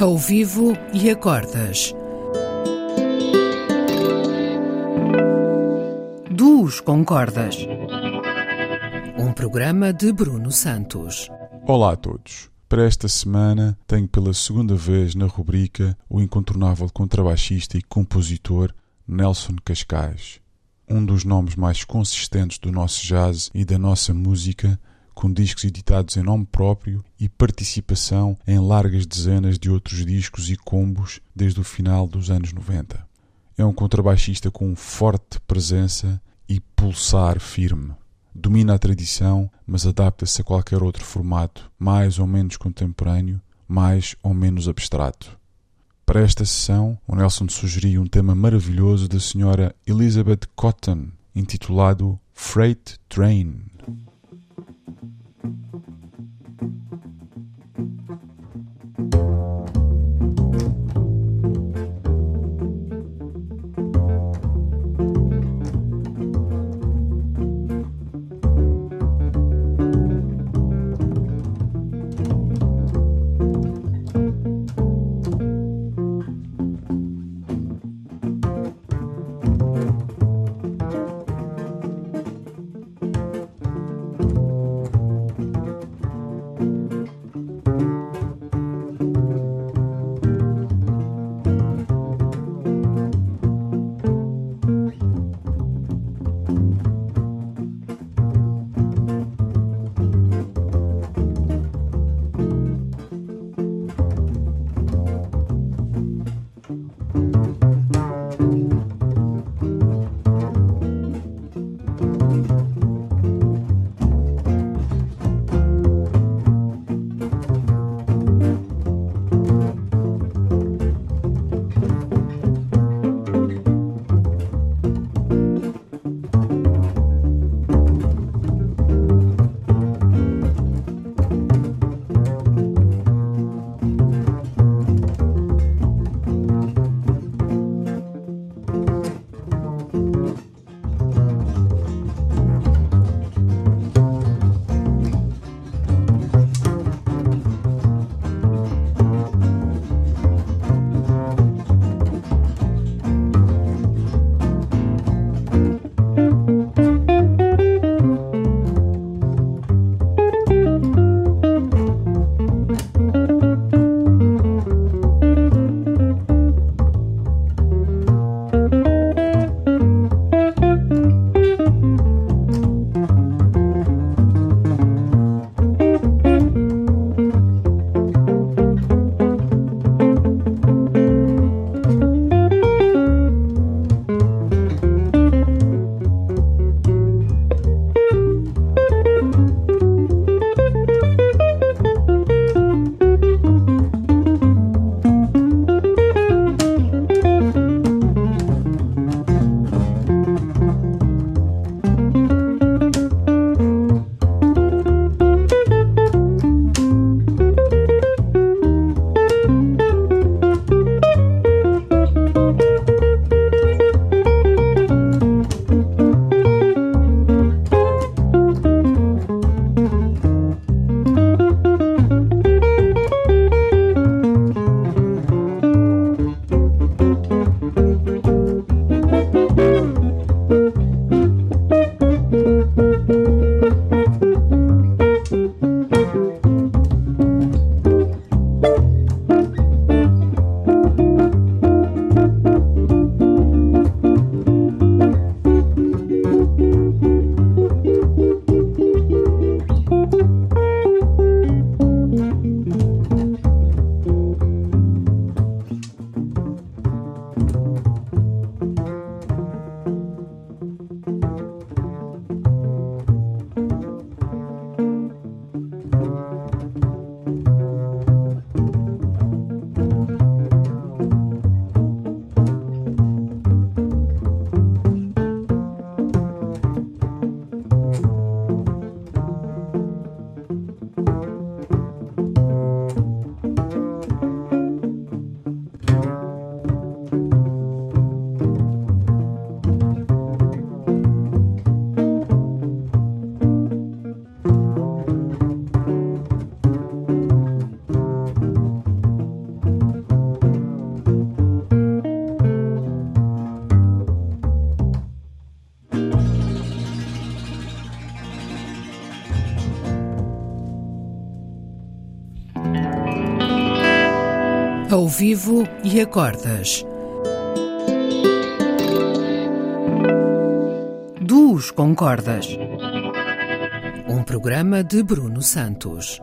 ao vivo e a cordas. Duos com cordas. Um programa de Bruno Santos. Olá a todos. Para esta semana tenho pela segunda vez na rubrica o incontornável contrabaixista e compositor Nelson Cascais, um dos nomes mais consistentes do nosso jazz e da nossa música com discos editados em nome próprio e participação em largas dezenas de outros discos e combos desde o final dos anos 90. É um contrabaixista com forte presença e pulsar firme. Domina a tradição, mas adapta-se a qualquer outro formato, mais ou menos contemporâneo, mais ou menos abstrato. Para esta sessão, o Nelson sugeriu um tema maravilhoso da senhora Elizabeth Cotton, intitulado Freight Train. Ao vivo e acordas. Duos com cordas. Um programa de Bruno Santos.